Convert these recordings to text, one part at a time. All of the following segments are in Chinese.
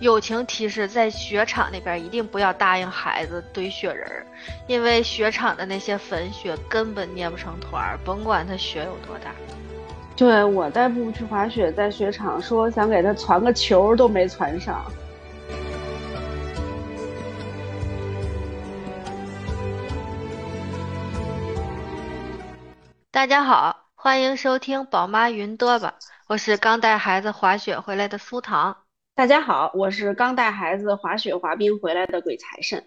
友情提示：在雪场那边一定不要答应孩子堆雪人儿，因为雪场的那些粉雪根本捏不成团儿，甭管它雪有多大。对我带布布去滑雪，在雪场说想给他攒个球都没攒上。大家好，欢迎收听宝妈云多吧，我是刚带孩子滑雪回来的苏糖。大家好，我是刚带孩子滑雪滑冰回来的鬼财神。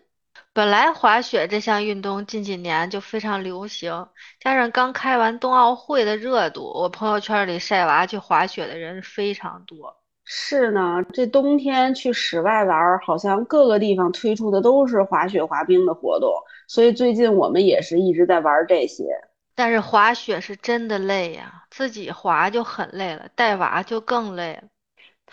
本来滑雪这项运动近几年就非常流行，加上刚开完冬奥会的热度，我朋友圈里晒娃去滑雪的人非常多。是呢，这冬天去室外玩，好像各个地方推出的都是滑雪滑冰的活动，所以最近我们也是一直在玩这些。但是滑雪是真的累呀，自己滑就很累了，带娃就更累了。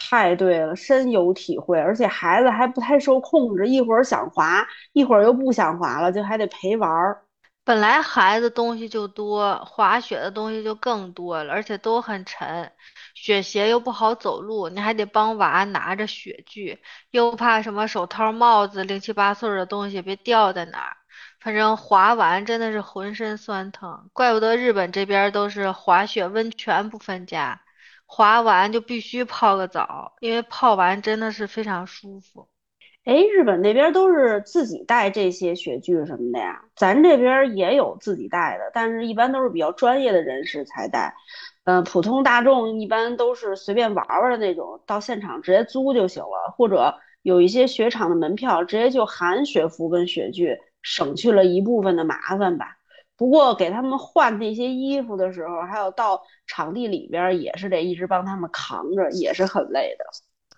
太对了，深有体会。而且孩子还不太受控制，一会儿想滑，一会儿又不想滑了，就还得陪玩儿。本来孩子东西就多，滑雪的东西就更多了，而且都很沉，雪鞋又不好走路，你还得帮娃拿着雪具，又怕什么手套、帽子、零七八碎的东西别掉在哪儿。反正滑完真的是浑身酸疼，怪不得日本这边都是滑雪温泉不分家。滑完就必须泡个澡，因为泡完真的是非常舒服。哎，日本那边都是自己带这些雪具什么的呀？咱这边也有自己带的，但是一般都是比较专业的人士才带。嗯，普通大众一般都是随便玩玩的那种，到现场直接租就行了，或者有一些雪场的门票，直接就含雪服跟雪具，省去了一部分的麻烦吧。不过给他们换那些衣服的时候，还有到场地里边也是得一直帮他们扛着，也是很累的。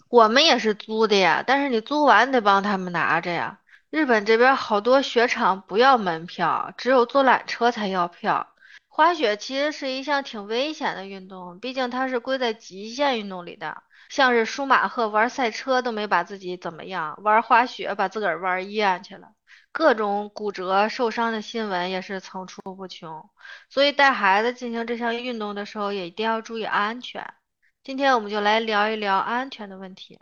我们也是租的呀，但是你租完得帮他们拿着呀。日本这边好多雪场不要门票，只有坐缆车才要票。滑雪其实是一项挺危险的运动，毕竟它是归在极限运动里的。像是舒马赫玩赛车都没把自己怎么样，玩滑雪把自个儿玩医去了。各种骨折、受伤的新闻也是层出不穷，所以带孩子进行这项运动的时候也一定要注意安全。今天我们就来聊一聊安全的问题。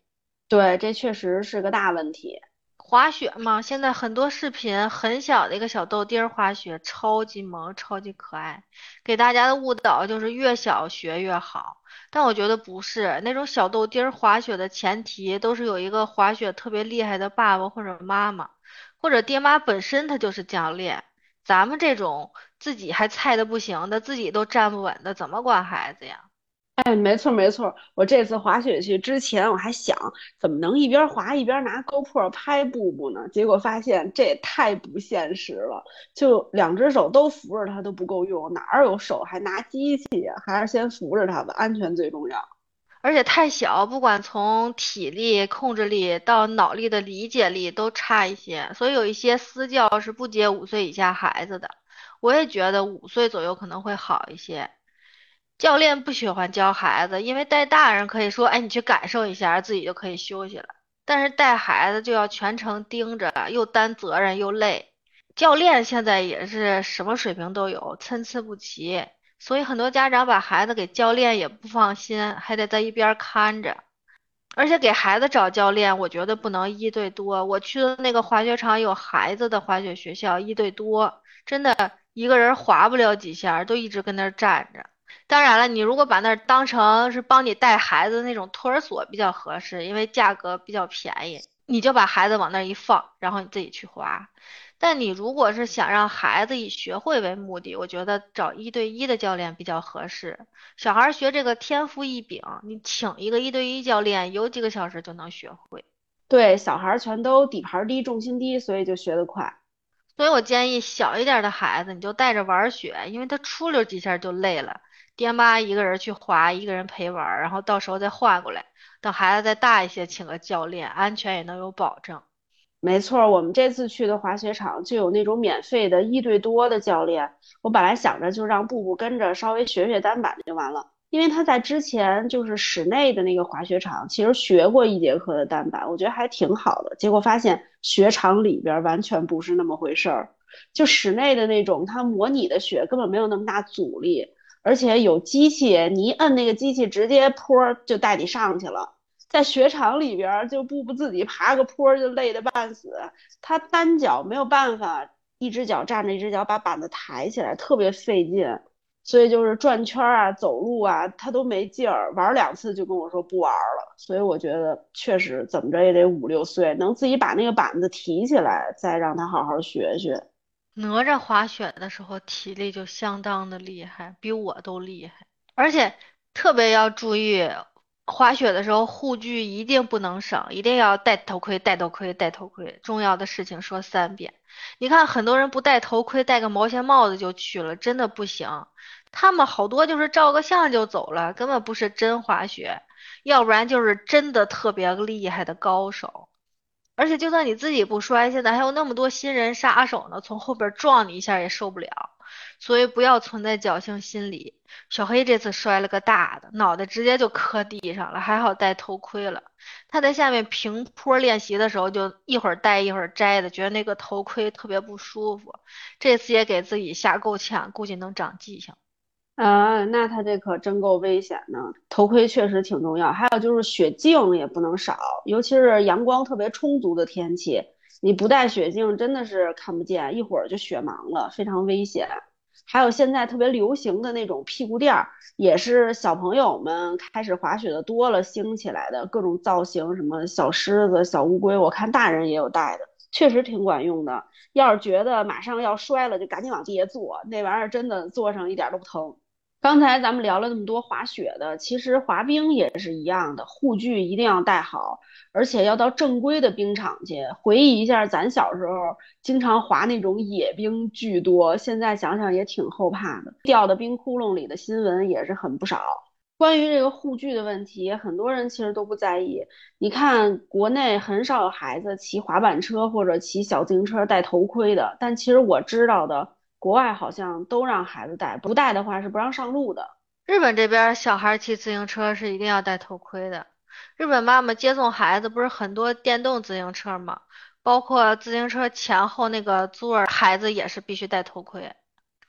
对，这确实是个大问题。滑雪嘛，现在很多视频很小的一个小豆丁儿滑雪，超级萌，超级可爱。给大家的误导就是越小学越好，但我觉得不是。那种小豆丁儿滑雪的前提都是有一个滑雪特别厉害的爸爸或者妈妈。或者爹妈本身他就是教练，咱们这种自己还菜的不行的，自己都站不稳的，怎么管孩子呀？哎，没错没错，我这次滑雪去之前我还想怎么能一边滑一边拿 GoPro 拍布布呢？结果发现这也太不现实了，就两只手都扶着它都不够用，哪有手还拿机器呀？还是先扶着它吧，安全最重要。而且太小，不管从体力、控制力到脑力的理解力都差一些，所以有一些私教是不接五岁以下孩子的。我也觉得五岁左右可能会好一些。教练不喜欢教孩子，因为带大人可以说，哎，你去感受一下，自己就可以休息了。但是带孩子就要全程盯着，又担责任又累。教练现在也是什么水平都有，参差不齐。所以很多家长把孩子给教练也不放心，还得在一边看着。而且给孩子找教练，我觉得不能一对多。我去的那个滑雪场有孩子的滑雪学校，一对多，真的一个人滑不了几下，都一直跟那儿站着。当然了，你如果把那儿当成是帮你带孩子那种托儿所比较合适，因为价格比较便宜，你就把孩子往那儿一放，然后你自己去滑。但你如果是想让孩子以学会为目的，我觉得找一对一的教练比较合适。小孩学这个天赋异禀，你请一个一对一教练，有几个小时就能学会。对，小孩全都底盘低、重心低，所以就学得快。所以我建议小一点的孩子，你就带着玩雪，因为他出溜几下就累了。爹妈一个人去滑，一个人陪玩，然后到时候再换过来。等孩子再大一些，请个教练，安全也能有保证。没错，我们这次去的滑雪场就有那种免费的一对多的教练。我本来想着就让布布跟着稍微学学单板就完了，因为他在之前就是室内的那个滑雪场，其实学过一节课的单板，我觉得还挺好的。结果发现雪场里边完全不是那么回事儿，就室内的那种，它模拟的雪根本没有那么大阻力，而且有机器，你一摁那个机器，直接坡就带你上去了。在雪场里边，就步步自己爬个坡就累得半死，他单脚没有办法，一只脚站着，一只脚把板子抬起来，特别费劲。所以就是转圈啊，走路啊，他都没劲儿，玩两次就跟我说不玩了。所以我觉得确实怎么着也得五六岁，能自己把那个板子提起来，再让他好好学学。哪吒滑雪的时候体力就相当的厉害，比我都厉害，而且特别要注意，滑雪的时候护具一定不能省，一定要戴头盔，戴头盔，戴头盔。重要的事情说三遍。你看很多人不戴头盔，戴个毛线帽子就去了，真的不行。他们好多就是照个相就走了，根本不是真滑雪，要不然就是真的特别厉害的高手。而且就算你自己不摔，现在还有那么多新人杀手呢，从后边撞你一下也受不了。所以不要存在侥幸心理。小黑这次摔了个大的，脑袋直接就磕地上了，还好戴头盔了。他在下面平坡练习的时候，就一会儿戴一会儿摘的，觉得那个头盔特别不舒服。这次也给自己下够呛，估计能长记性。啊，那他这可真够危险的。头盔确实挺重要，还有就是雪镜也不能少，尤其是阳光特别充足的天气，你不戴雪镜真的是看不见，一会儿就雪盲了，非常危险。还有现在特别流行的那种屁股垫儿，也是小朋友们开始滑雪的多了兴起来的各种造型，什么小狮子、小乌龟，我看大人也有带的，确实挺管用的。要是觉得马上要摔了，就赶紧往地下坐，那玩意儿真的坐上一点都不疼。刚才咱们聊了那么多滑雪的，其实滑冰也是一样的，护具一定要带好，而且要到正规的冰场去。回忆一下，咱小时候经常滑那种野冰巨多，现在想想也挺后怕的，掉到冰窟窿里的新闻也是很不少。关于这个护具的问题，很多人其实都不在意。你看，国内很少有孩子骑滑板车或者骑小自行车戴头盔的，但其实我知道的。国外好像都让孩子戴，不戴的话是不让上路的。日本这边小孩骑自行车是一定要戴头盔的。日本妈妈接送孩子不是很多电动自行车吗？包括自行车前后那个座儿，孩子也是必须戴头盔。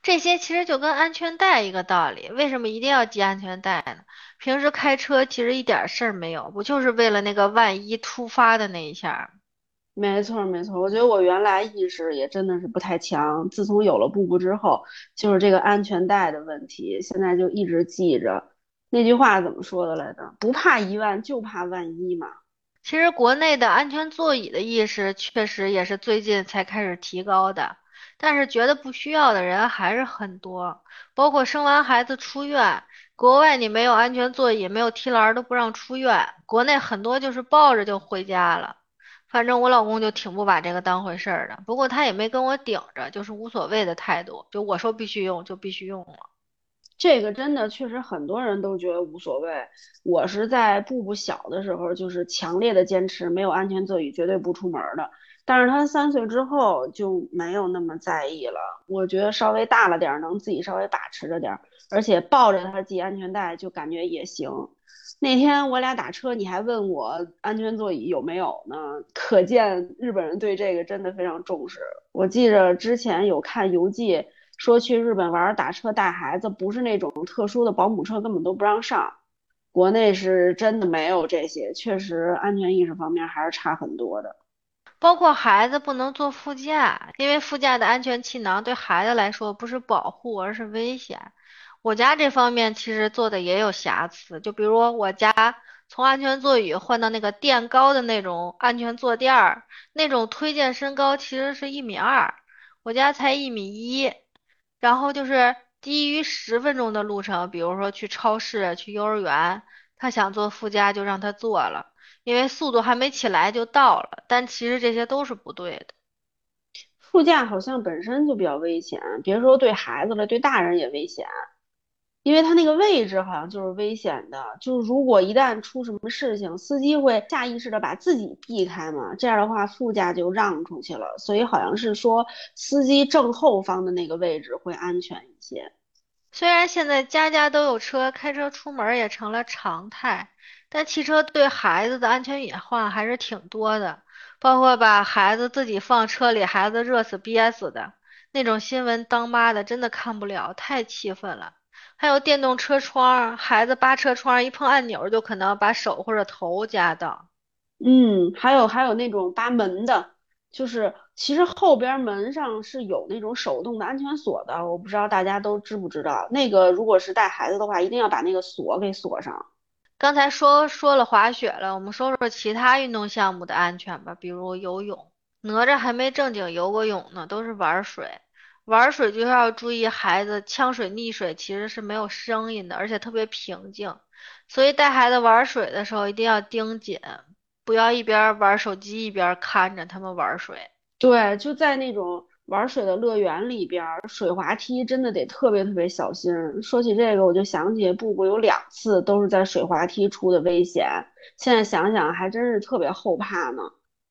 这些其实就跟安全带一个道理，为什么一定要系安全带呢？平时开车其实一点事儿没有，不就是为了那个万一突发的那一下？没错，没错，我觉得我原来意识也真的是不太强。自从有了布布之后，就是这个安全带的问题，现在就一直记着。那句话怎么说的来着？不怕一万，就怕万一嘛。其实国内的安全座椅的意识确实也是最近才开始提高的，但是觉得不需要的人还是很多。包括生完孩子出院，国外你没有安全座椅、没有提篮都不让出院，国内很多就是抱着就回家了。反正我老公就挺不把这个当回事儿的，不过他也没跟我顶着，就是无所谓的态度，就我说必须用就必须用了。这个真的确实很多人都觉得无所谓。我是在布布小的时候就是强烈的坚持没有安全座椅绝对不出门的，但是他三岁之后就没有那么在意了。我觉得稍微大了点能自己稍微把持着点，而且抱着他系安全带就感觉也行。那天我俩打车，你还问我安全座椅有没有呢？可见日本人对这个真的非常重视。我记着之前有看游记说去日本玩打车带孩子，不是那种特殊的保姆车根本都不让上。国内是真的没有这些，确实安全意识方面还是差很多的。包括孩子不能坐副驾，因为副驾的安全气囊对孩子来说不是保护，而是危险。我家这方面其实做的也有瑕疵，就比如我家从安全座椅换到那个垫高的那种安全坐垫儿，那种推荐身高其实是一米二，我家才一米一，然后就是低于十分钟的路程，比如说去超市、去幼儿园，他想坐副驾就让他坐了，因为速度还没起来就到了，但其实这些都是不对的。副驾好像本身就比较危险，别说对孩子了，对大人也危险。因为他那个位置好像就是危险的，就是如果一旦出什么事情，司机会下意识的把自己避开嘛，这样的话副驾就让出去了，所以好像是说司机正后方的那个位置会安全一些。虽然现在家家都有车，开车出门也成了常态，但汽车对孩子的安全隐患还是挺多的，包括把孩子自己放车里，孩子热死憋死的那种新闻，当妈的真的看不了，太气愤了。还有电动车窗，孩子扒车窗一碰按钮就可能把手或者头夹到。嗯，还有还有那种扒门的，就是其实后边门上是有那种手动的安全锁的，我不知道大家都知不知道。那个如果是带孩子的话，一定要把那个锁给锁上。刚才说说了滑雪了，我们说说其他运动项目的安全吧，比如游泳。哪吒还没正经游过泳呢，都是玩水。玩水就要注意孩子呛水、溺水其实是没有声音的，而且特别平静。所以带孩子玩水的时候一定要盯紧，不要一边玩手机一边看着他们玩水。对，就在那种玩水的乐园里边，水滑梯真的得特别特别小心。说起这个，我就想起布布有两次都是在水滑梯出的危险，现在想想还真是特别后怕呢。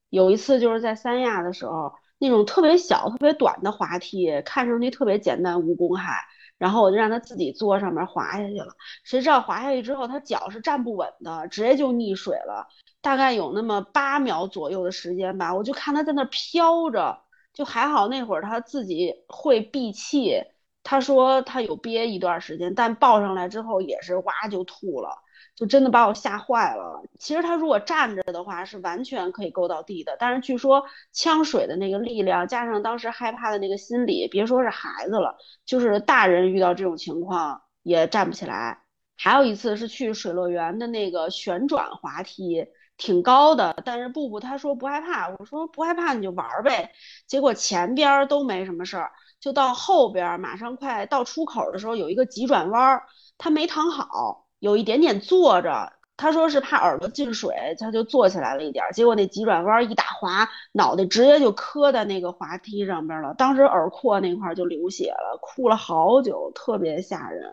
有一次就是在三亚的时候。那种特别小、特别短的滑梯，看上去特别简单无公害，然后我就让他自己坐上面滑下去了。谁知道滑下去之后，他脚是站不稳的，直接就溺水了。大概有那么八秒左右的时间吧，我就看他在那飘着，就还好那会儿他自己会闭气。他说他有憋一段时间，但抱上来之后也是哇就吐了。就真的把我吓坏了。其实他如果站着的话，是完全可以够到地的。但是据说呛水的那个力量，加上当时害怕的那个心理，别说是孩子了，就是大人遇到这种情况也站不起来。还有一次是去水乐园的那个旋转滑梯，挺高的，但是布布他说不害怕，我说不害怕你就玩呗。结果前边都没什么事儿，就到后边马上快到出口的时候，有一个急转弯，他没躺好。有一点点坐着，他说是怕耳朵进水，他就坐起来了一点，结果那急转弯一打滑，脑袋直接就磕在那个滑梯上边了，当时耳廓那块就流血了，哭了好久，特别吓人。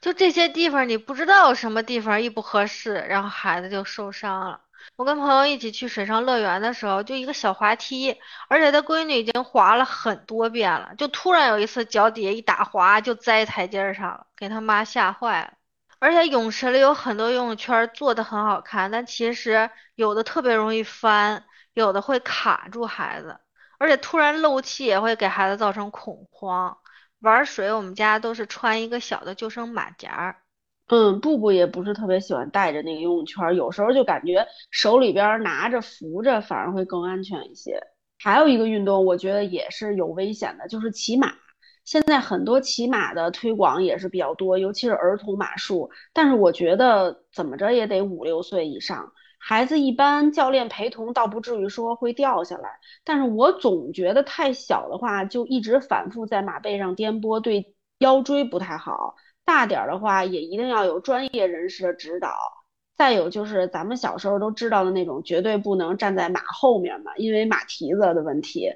就这些地方，你不知道什么地方一不合适，然后孩子就受伤了。我跟朋友一起去水上乐园的时候，就一个小滑梯，而且他闺女已经滑了很多遍了，就突然有一次脚底下一打滑，就栽台阶上了，给他妈吓坏了。而且泳池里有很多游泳圈做的很好看，但其实有的特别容易翻，有的会卡住孩子，而且突然漏气也会给孩子造成恐慌。玩水，我们家都是穿一个小的救生马甲。嗯，布布也不是特别喜欢带着那个游泳圈，有时候就感觉手里边拿着扶着反而会更安全一些。还有一个运动，我觉得也是有危险的，就是骑马。现在很多骑马的推广也是比较多，尤其是儿童马术。但是我觉得怎么着也得五六岁以上，孩子一般教练陪同倒不至于说会掉下来。但是我总觉得太小的话，就一直反复在马背上颠簸，对腰椎不太好。大点儿的话，也一定要有专业人士的指导。再有就是咱们小时候都知道的那种，绝对不能站在马后面嘛，因为马蹄子的问题。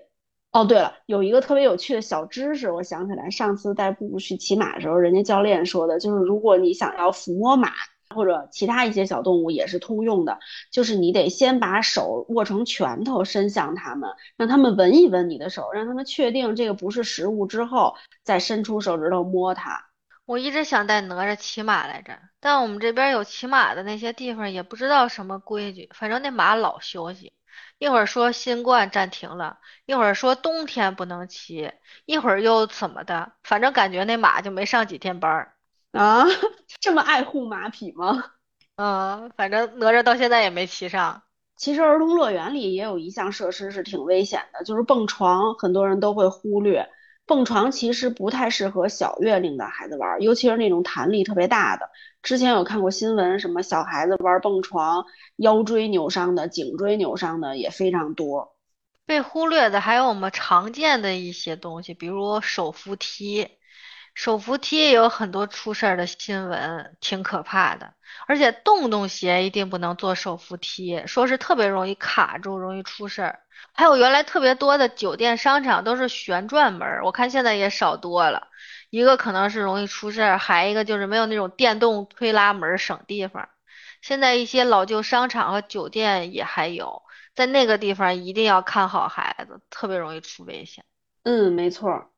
哦，对了，有一个特别有趣的小知识，我想起来，上次带布布去骑马的时候，人家教练说的，就是如果你想要抚摸马或者其他一些小动物，也是通用的，就是你得先把手握成拳头，伸向它们，让它们闻一闻你的手，让他们确定这个不是食物之后，再伸出手指头摸它。我一直想带哪吒骑马来着，但我们这边有骑马的那些地方，也不知道什么规矩，反正那马老休息。一会儿说新冠暂停了，一会儿说冬天不能骑，一会儿又怎么的？反正感觉那马就没上几天班儿啊！这么爱护马匹吗？嗯，反正哪吒到现在也没骑上。其实儿童乐园里也有一项设施是挺危险的，就是蹦床，很多人都会忽略。蹦床其实不太适合小月龄的孩子玩，尤其是那种弹力特别大的。之前有看过新闻，什么小孩子玩蹦床，腰椎扭伤的、颈椎扭伤的也非常多。被忽略的还有我们常见的一些东西，比如手扶梯。手扶梯也有很多出事儿的新闻，挺可怕的。而且洞洞鞋一定不能坐手扶梯，说是特别容易卡住，容易出事儿。还有原来特别多的酒店、商场都是旋转门，我看现在也少多了。一个可能是容易出事儿，还一个就是没有那种电动推拉门省地方。现在一些老旧商场和酒店也还有，在那个地方一定要看好孩子，特别容易出危险。嗯，没错。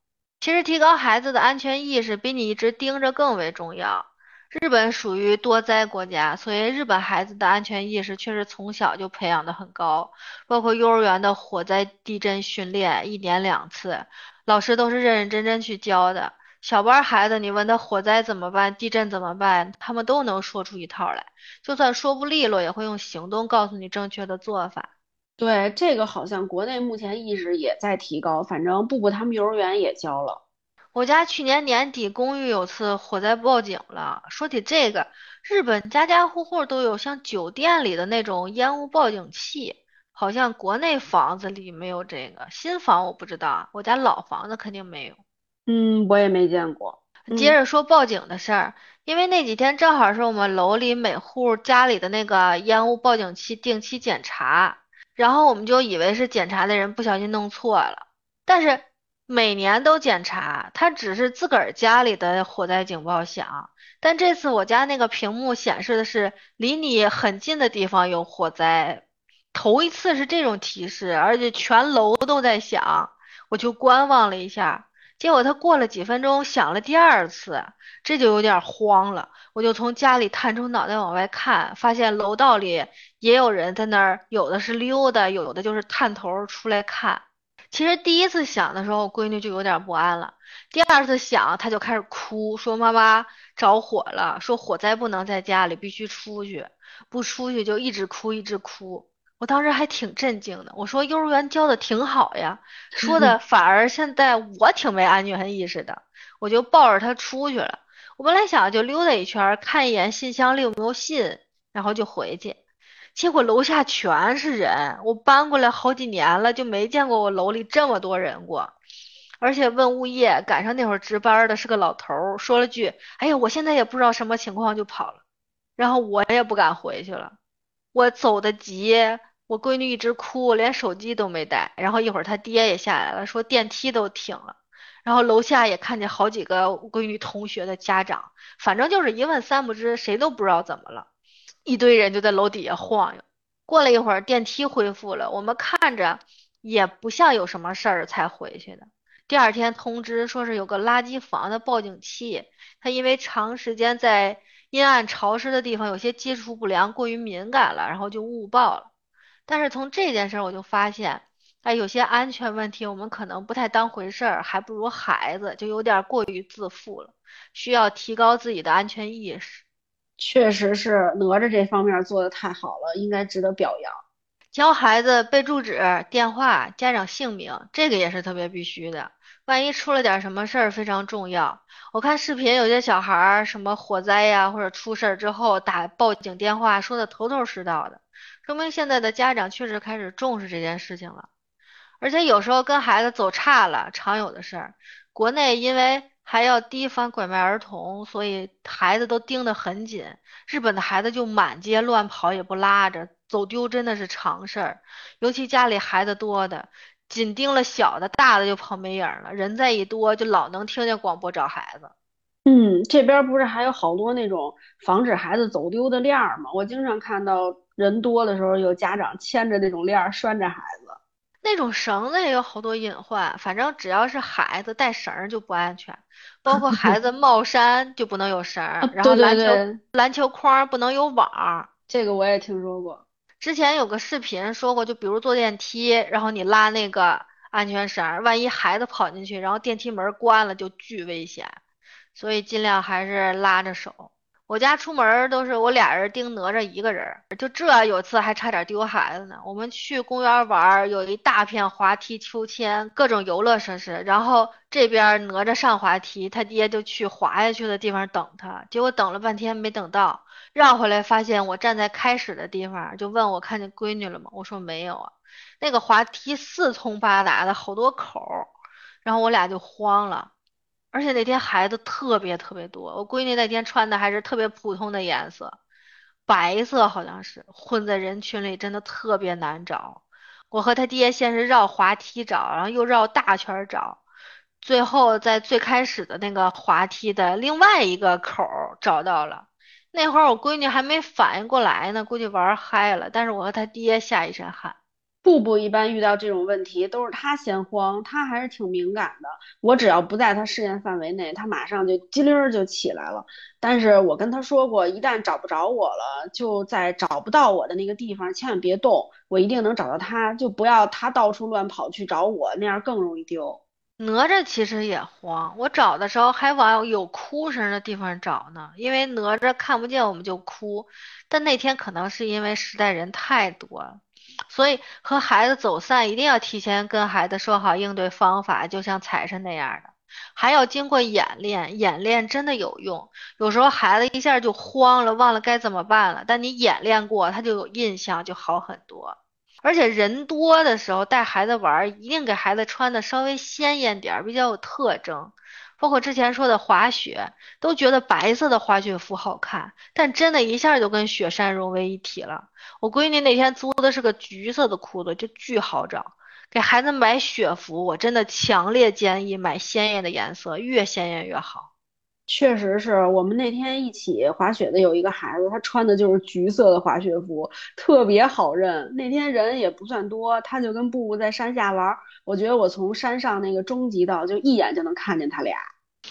其实提高孩子的安全意识比你一直盯着更为重要。日本属于多灾国家，所以日本孩子的安全意识确实从小就培养的很高，包括幼儿园的火灾地震训练，一年两次，老师都是认认真真去教的。小班孩子，你问他火灾怎么办，地震怎么办，他们都能说出一套来。就算说不利落，也会用行动告诉你正确的做法。对，这个好像国内目前意识也在提高，反正布布他们幼儿园也教了。我家去年年底公寓有次火灾报警了。说起这个，日本家家户户都有像酒店里的那种烟雾报警器，好像国内房子里没有这个。新房我不知道啊，我家老房子肯定没有。嗯，我也没见过。接嗯着说报警的事儿，因为那几天正好是我们楼里每户家里的那个烟雾报警器定期检查，然后我们就以为是检查的人不小心弄错了，但是每年都检查，他只是自个儿家里的火灾警报响，但这次我家那个屏幕显示的是离你很近的地方有火灾，头一次是这种提示，而且全楼都在响，我就观望了一下。结果他过了几分钟响了第二次，这就有点慌了。我就从家里探出脑袋往外看，发现楼道里也有人在那儿，有的是溜达，有的就是探头出来看。其实第一次响的时候，我闺女就有点不安了。第二次响，她就开始哭，说妈妈着火了，说火灾不能在家里，必须出去，不出去就一直哭一直哭。我当时还挺震惊的，我说幼儿园教的挺好呀。说的 反而现在我挺没安全意识的，我就抱着他出去了。我本来想就溜达一圈儿，看一眼信箱里有没有信，然后就回去。结果楼下全是人，我搬过来好几年了，就没见过我楼里这么多人过。而且问物业，赶上那会儿值班的是个老头儿，说了句：“哎呀，我现在也不知道什么情况，就跑了。”然后我也不敢回去了。我走的急，我闺女一直哭，连手机都没带。然后一会儿她爹也下来了，说电梯都停了。然后楼下也看见好几个闺女同学的家长，反正就是一问三不知，谁都不知道怎么了。一堆人就在楼底下晃悠。过了一会儿，电梯恢复了，我们看着也不像有什么事儿才回去的。第二天通知说是有个垃圾房的报警器，它因为长时间在阴暗潮湿的地方有些接触不良，过于敏感了，然后就误报了。但是从这件事儿我就发现，哎，有些安全问题我们可能不太当回事儿，还不如孩子，就有点过于自负了，需要提高自己的安全意识。确实是哪吒这方面做的太好了，应该值得表扬。教孩子背住址、电话、家长姓名，这个也是特别必须的。万一出了点什么事儿，非常重要。我看视频，有些小孩儿什么火灾呀，或者出事儿之后打报警电话，说的头头是道的，说明现在的家长确实开始重视这件事情了。而且有时候跟孩子走岔了，常有的事儿。国内因为还要提防拐卖儿童，所以孩子都盯得很紧。日本的孩子就满街乱跑，也不拉着，走丢真的是常事儿。尤其家里孩子多的，紧盯了小的，大的就跑没影儿了。人再一多，就老能听见广播找孩子。嗯，这边不是还有好多那种防止孩子走丢的链儿吗？我经常看到人多的时候，有家长牵着那种链儿拴着孩子。那种绳子也有好多隐患，反正只要是孩子带绳儿就不安全，包括孩子帽衫就不能有绳啊，儿，然后篮球对，篮球框不能有网儿。这个我也听说过。之前有个视频说过，就比如坐电梯，然后你拉那个安全绳，万一孩子跑进去，然后电梯门关了，就巨危险。所以尽量还是拉着手。我家出门都是我俩人盯哪吒一个人，就这有次还差点丢孩子呢。我们去公园玩，有一大片滑梯、秋千，各种游乐设施。然后这边哪吒上滑梯，他爹就去滑下去的地方等他，结果等了半天没等到，绕回来发现我站在开始的地方，就问我看见闺女了吗？我说没有啊。那个滑梯四通八达的，好多口，然后我俩就慌了。而且那天孩子特别特别多，我闺女那天穿的还是特别普通的颜色，白色好像是，混在人群里真的特别难找。我和他爹先是绕滑梯找，然后又绕大圈找，最后在最开始的那个滑梯的另外一个口找到了。那会儿我闺女还没反应过来呢，估计玩嗨了，但是我和他爹吓一身汗。布布一般遇到这种问题都是他先慌，他还是挺敏感的。我只要不在他视线范围内，他马上就机灵儿就起来了。但是我跟他说过，一旦找不着我了，就在找不到我的那个地方，千万别动，我一定能找到他，就不要他到处乱跑去找我，那样更容易丢。哪吒其实也慌，我找的时候还往有哭声的地方找呢，因为哪吒看不见我们就哭。但那天可能是因为实在人太多了，所以和孩子走散一定要提前跟孩子说好应对方法，就像财神那样的，还要经过演练，演练真的有用。有时候孩子一下就慌了，忘了该怎么办了，但你演练过，他就有印象，就好很多。而且人多的时候带孩子玩，一定给孩子穿的稍微鲜艳点儿，比较有特征。包括之前说的滑雪，都觉得白色的滑雪服好看，但真的一下就跟雪山融为一体了。我闺女那天租的是个橘色的裤子，就巨好找。给孩子买雪服，我真的强烈建议买鲜艳的颜色，越鲜艳越好。确实是我们那天一起滑雪的有一个孩子，他穿的就是橘色的滑雪服，特别好认。那天人也不算多，他就跟布布在山下玩。我觉得我从山上那个终极道就一眼就能看见他俩。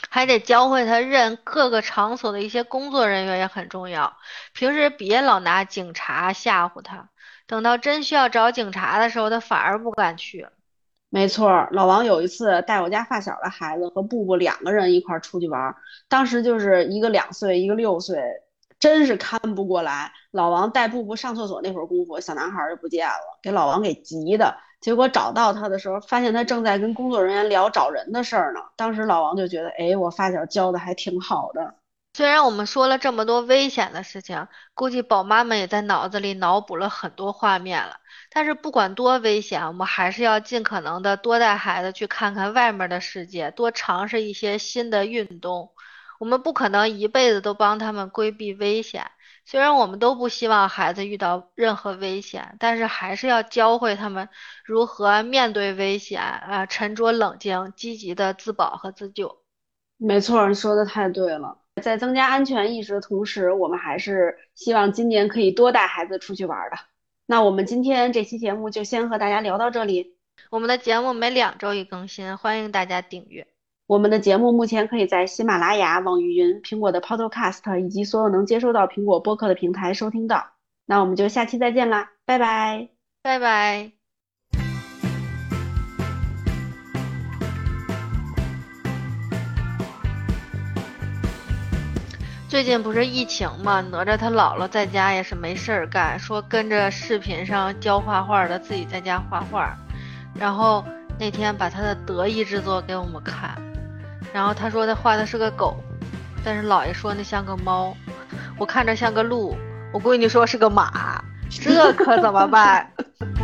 还得教会他认各个场所的一些工作人员也很重要。平时别老拿警察吓唬他，等到真需要找警察的时候，他反而不敢去。没错，老王有一次带我家发小的孩子和布布两个人一块儿出去玩，当时就是一个两岁，一个六岁，真是看不过来。老王带布布上厕所那会儿功夫，小男孩就不见了，给老王给急的。结果找到他的时候，发现他正在跟工作人员聊找人的事儿呢。当时老王就觉得，哎，我发小教的还挺好的。虽然我们说了这么多危险的事情，估计宝妈们也在脑子里脑补了很多画面了。但是不管多危险，我们还是要尽可能的多带孩子去看看外面的世界，多尝试一些新的运动。我们不可能一辈子都帮他们规避危险。虽然我们都不希望孩子遇到任何危险，但是还是要教会他们如何面对危险，啊，沉着冷静，积极的自保和自救。没错，你说的太对了。在增加安全意识的同时，我们还是希望今年可以多带孩子出去玩的。那我们今天这期节目就先和大家聊到这里。我们的节目每两周一更新，欢迎大家订阅。我们的节目目前可以在喜马拉雅、网易云、苹果的 Podcast 以及所有能接收到苹果播客的平台收听到。那我们就下期再见啦，拜拜，拜拜。最近不是疫情嘛，哪吒他姥姥在家也是没事儿干，说跟着视频上教画画的，自己在家画画。然后那天把他的得意之作给我们看，然后他说他画的是个狗，但是姥爷说那像个猫，我看着像个鹿，我闺女说是个马，这可怎么办？